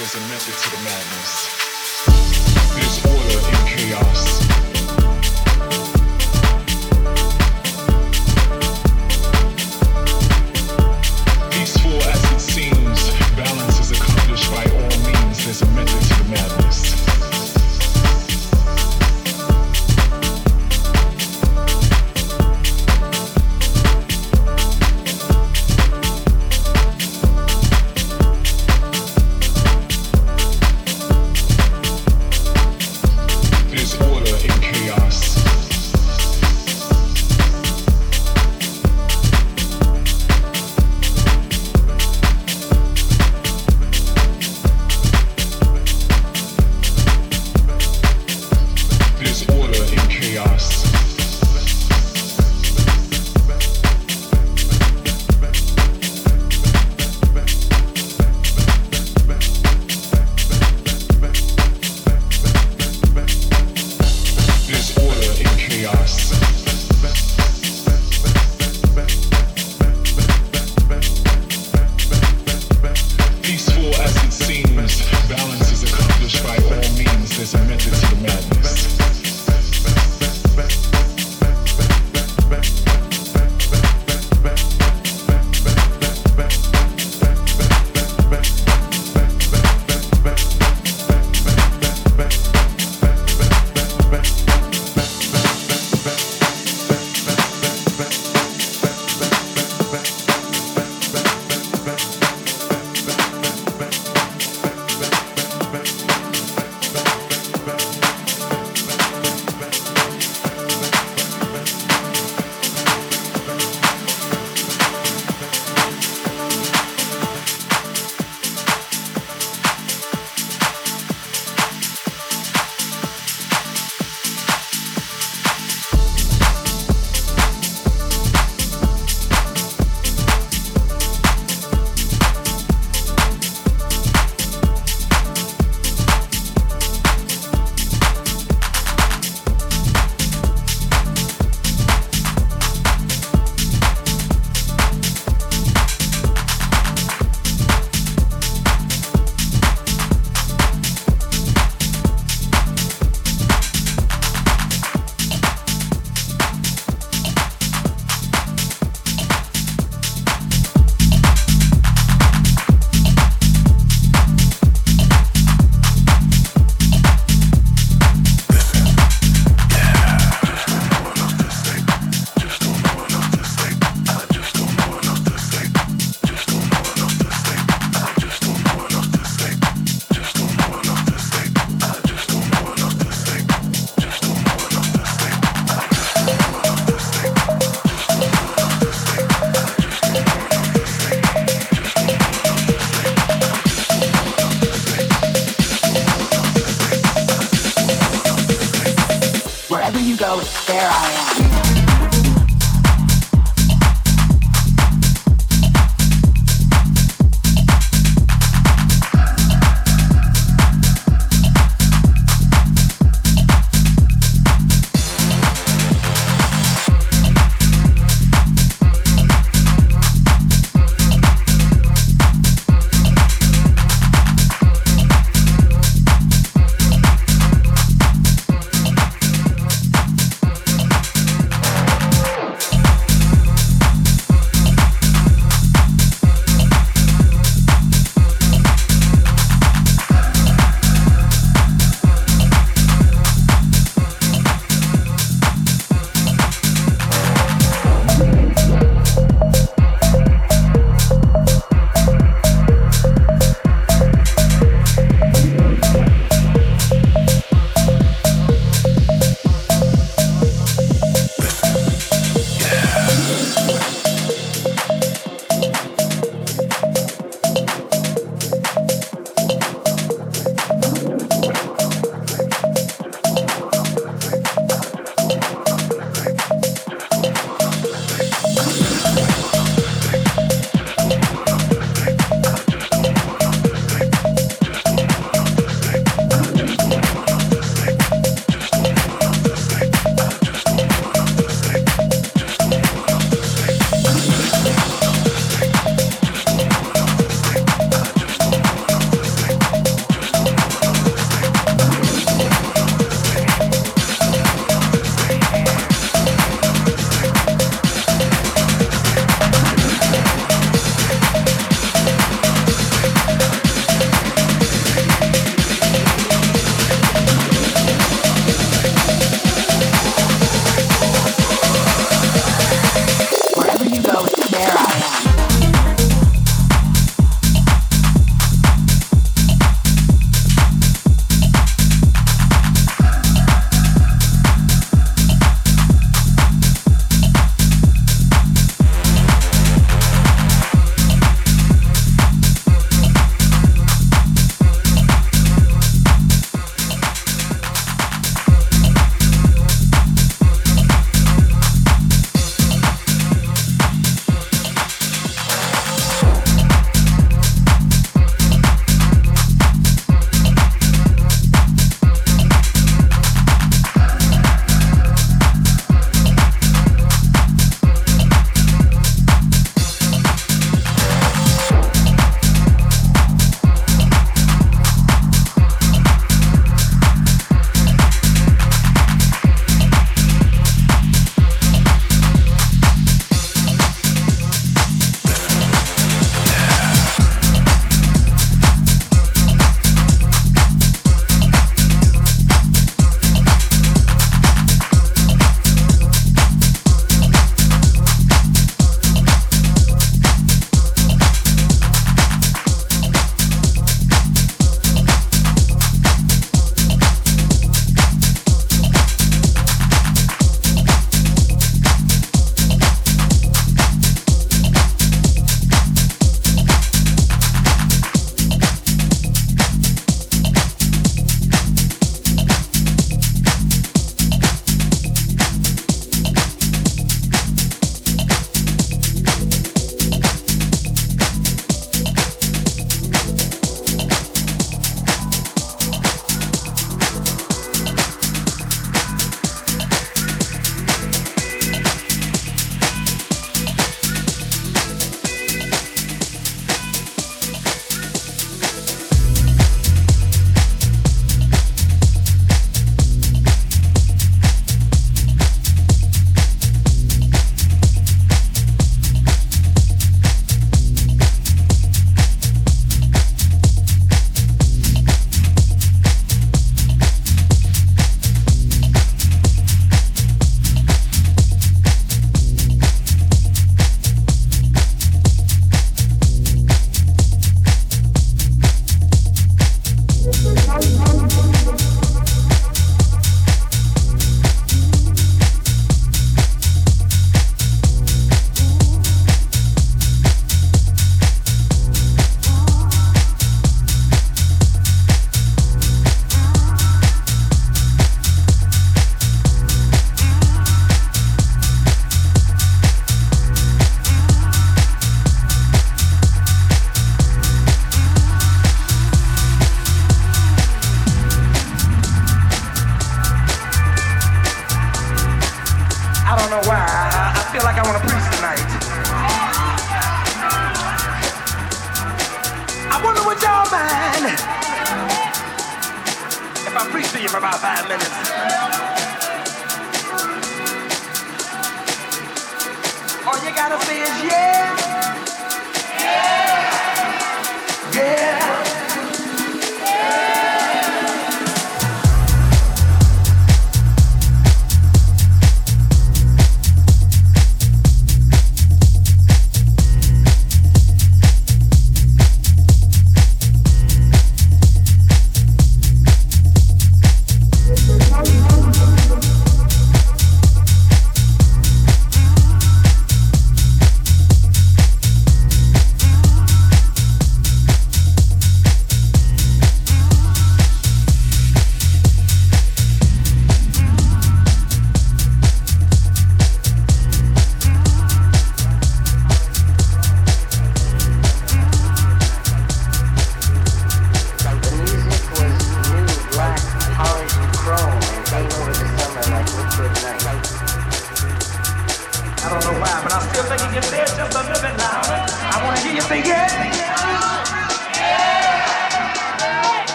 there's a method to the madness. There's order in chaos.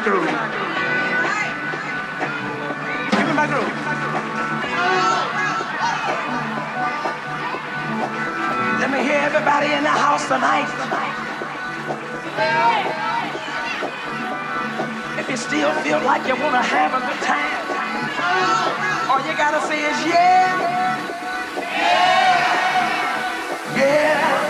Let me hear everybody in the house tonight. If you still feel like you want to have a good time, all you got to say is yeah. Yeah. Yeah.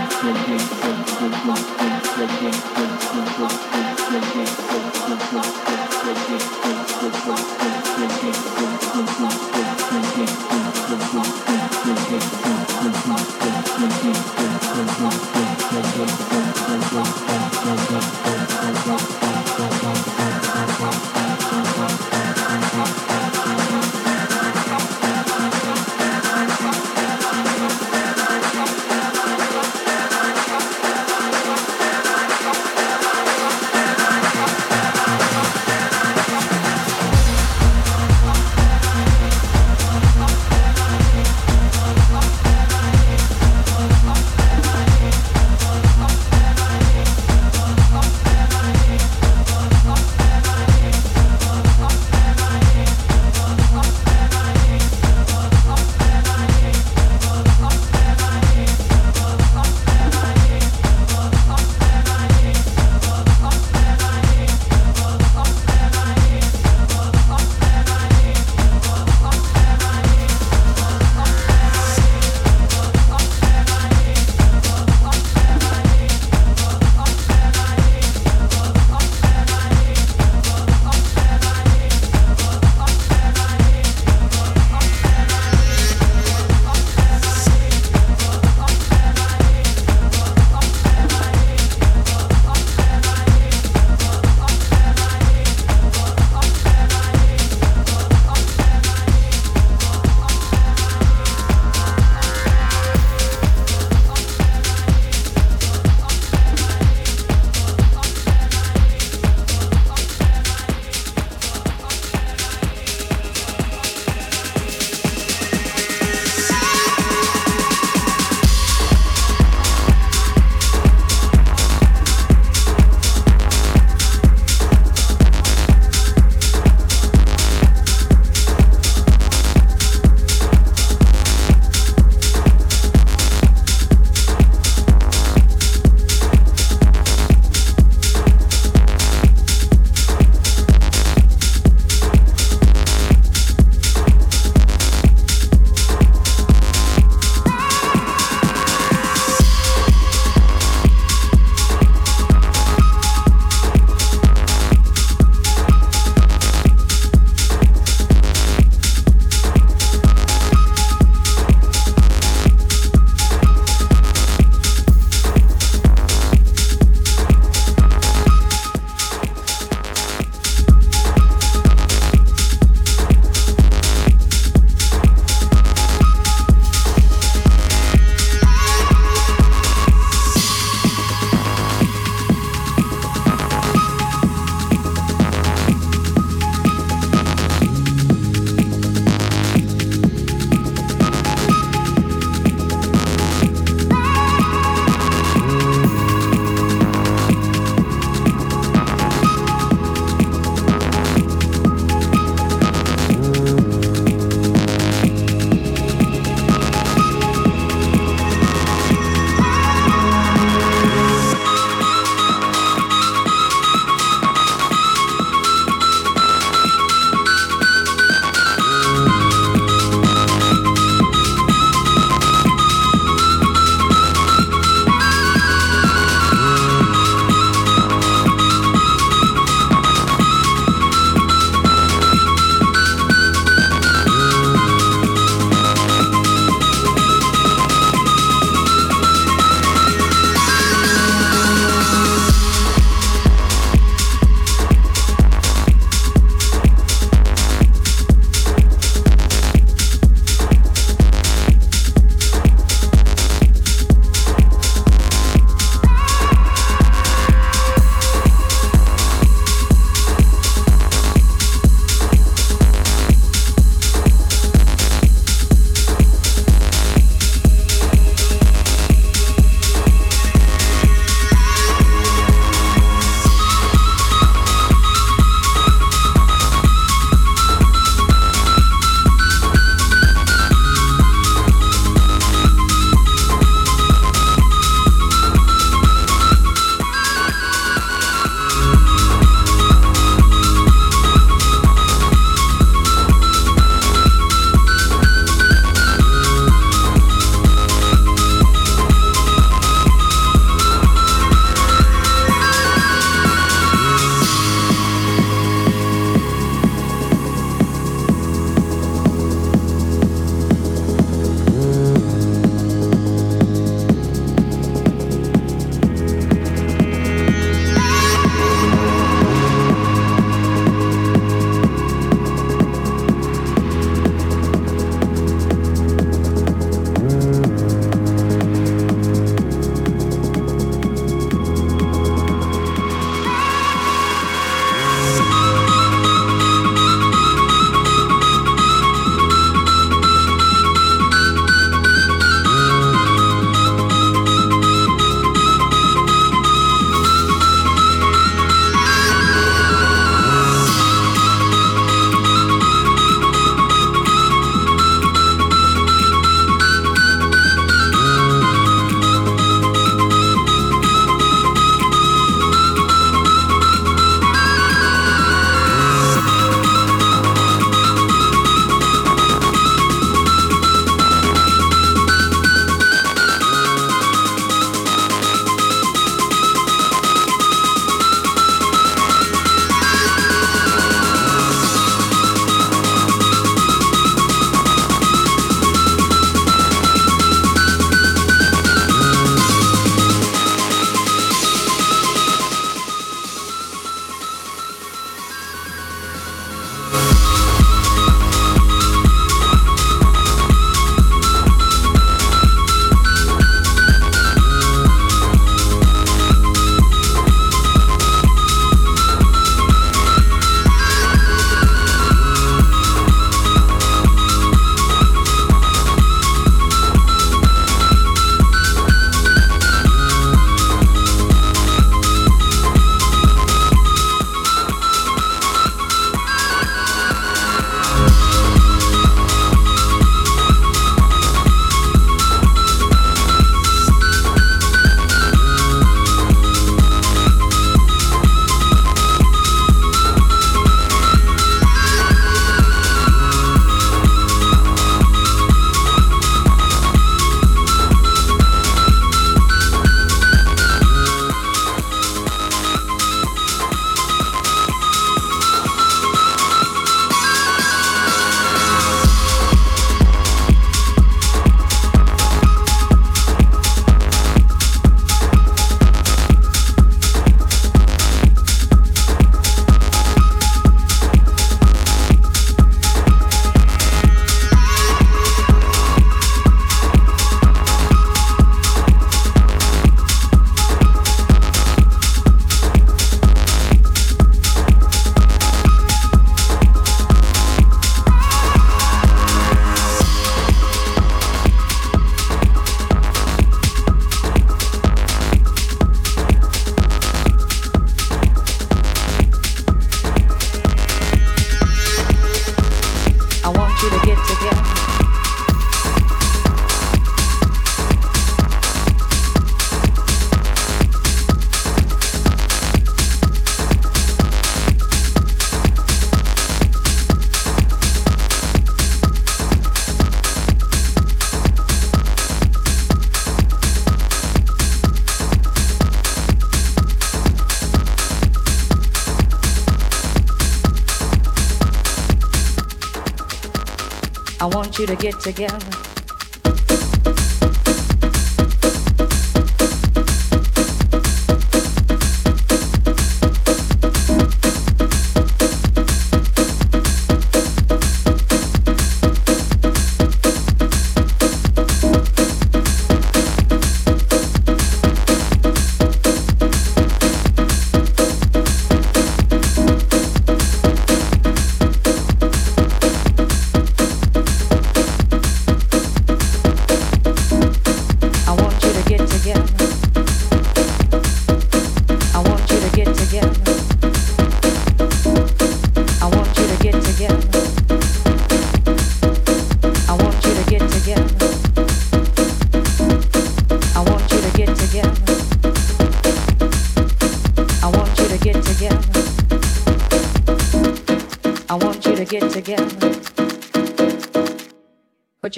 you to get together.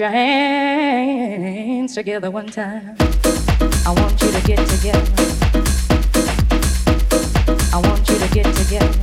Your hands together one time. I want you to get together. I want you to get together.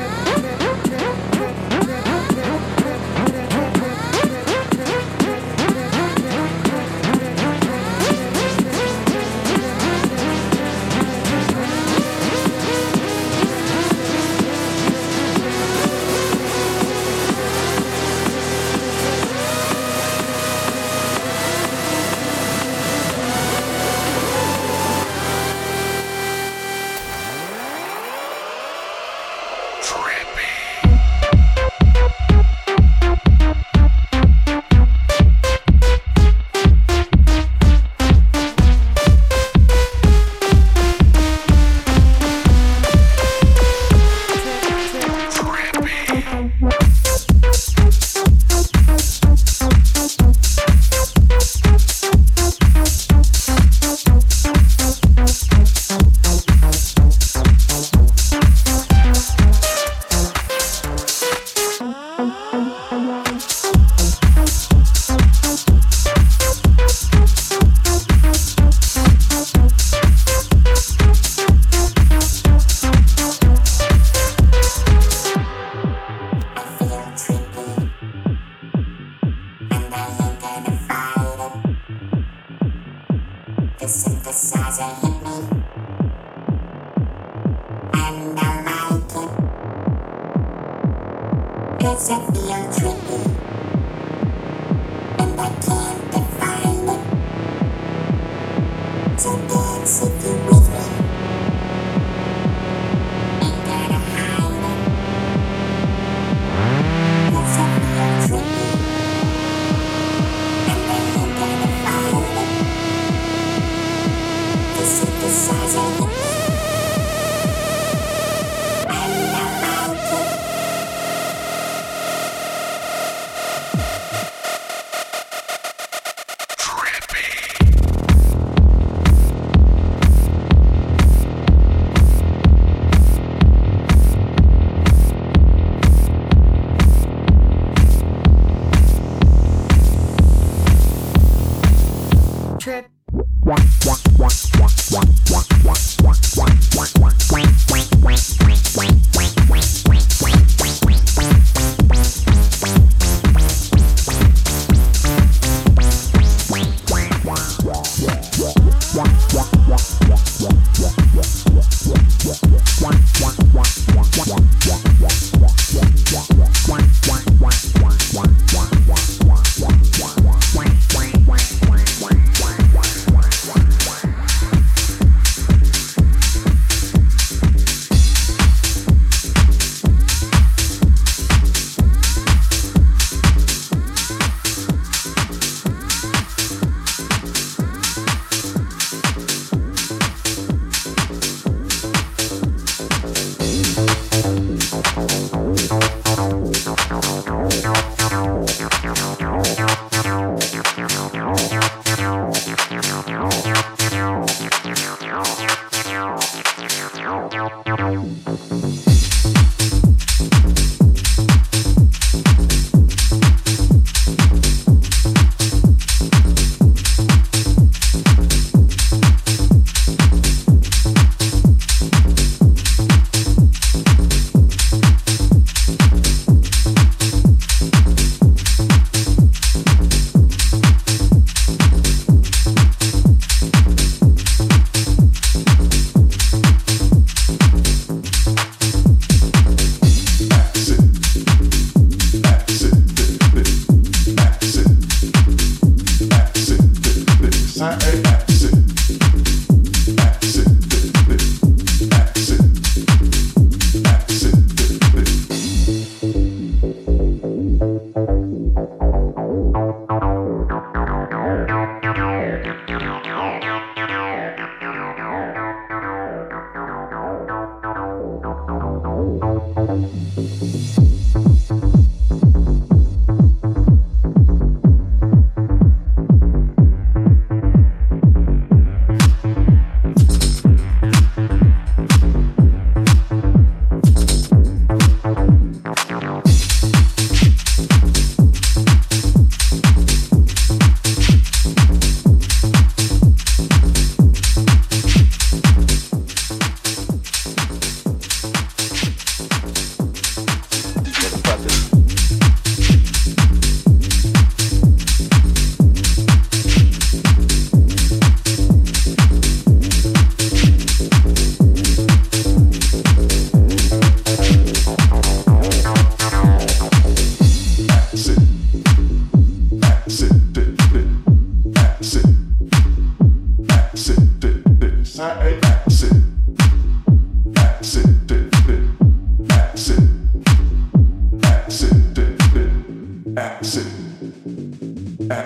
Check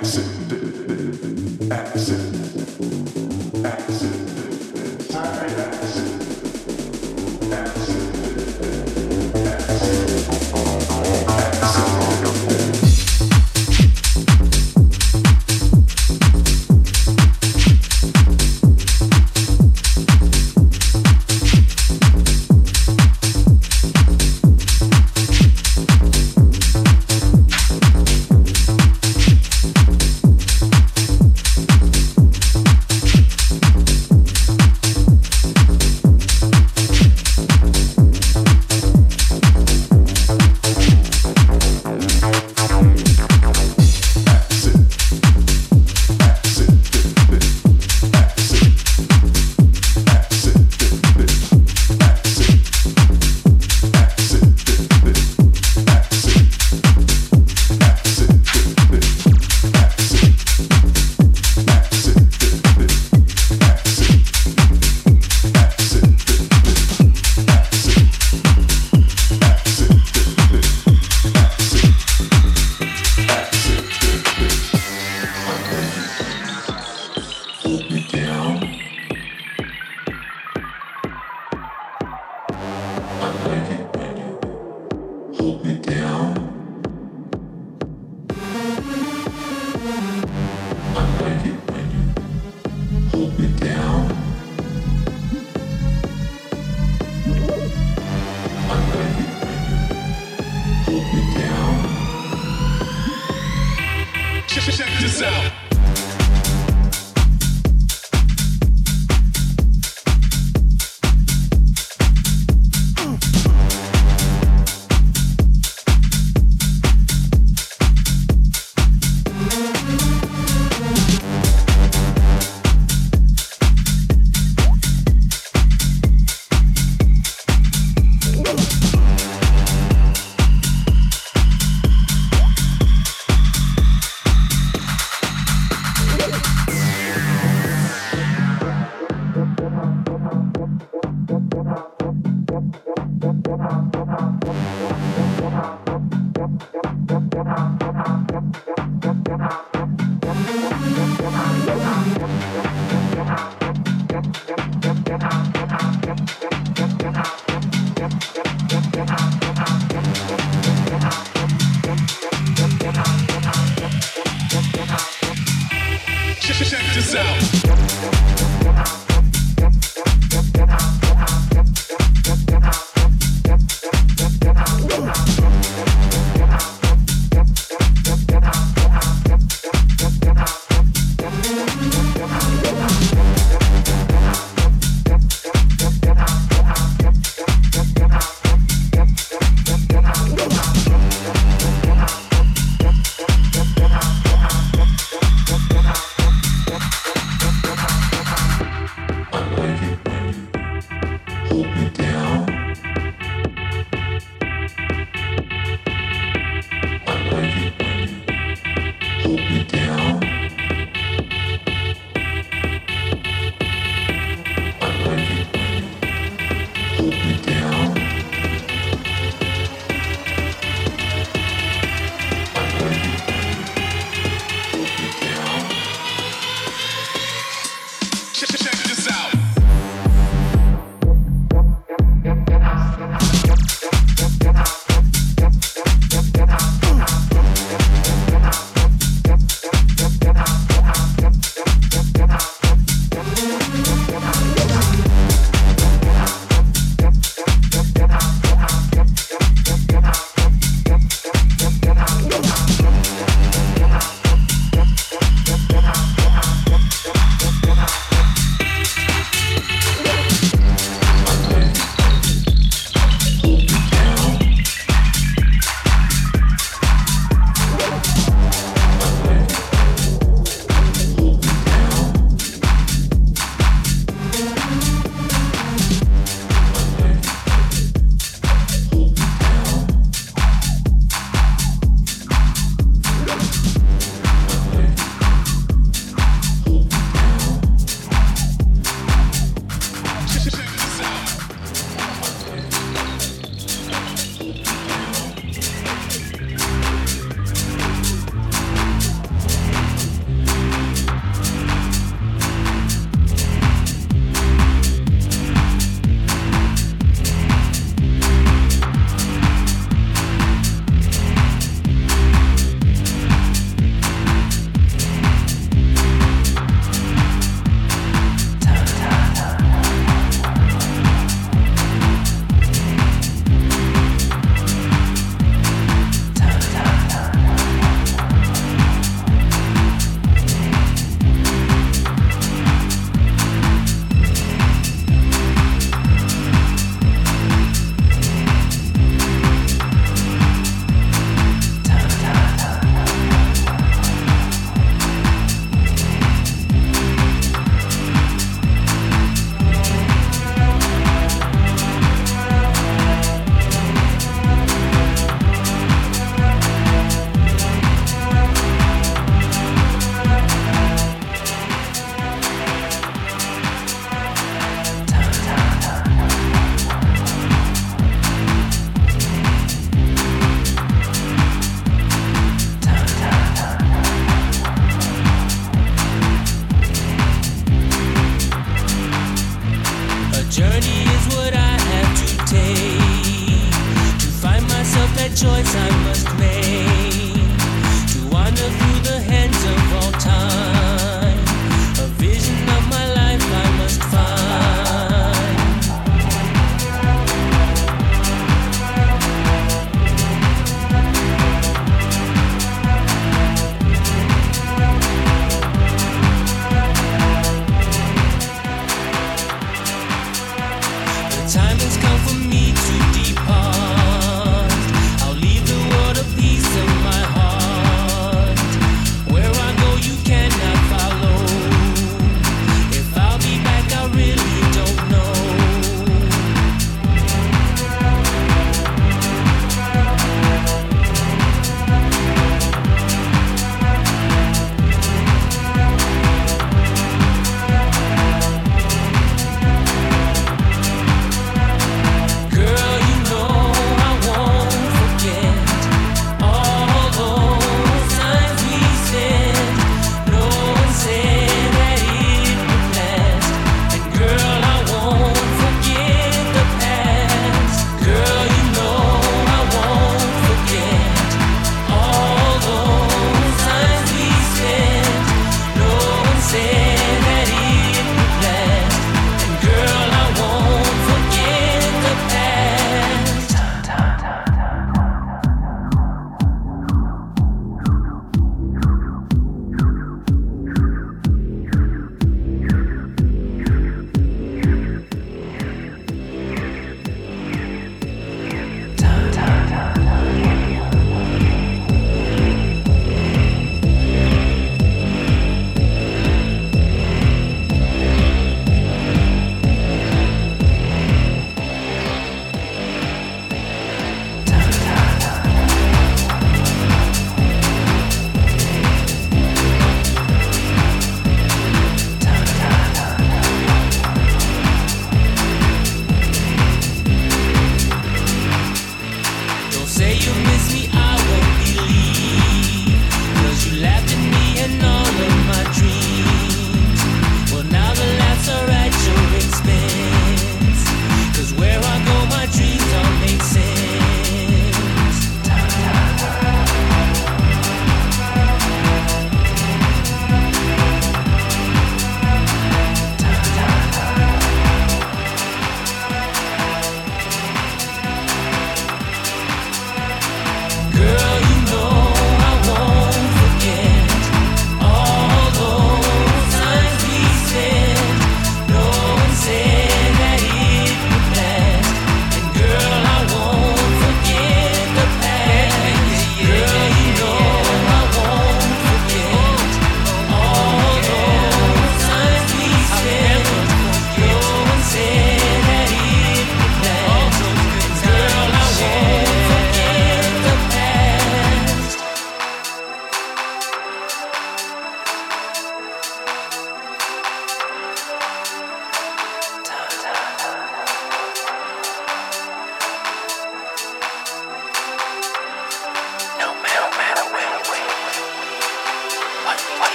this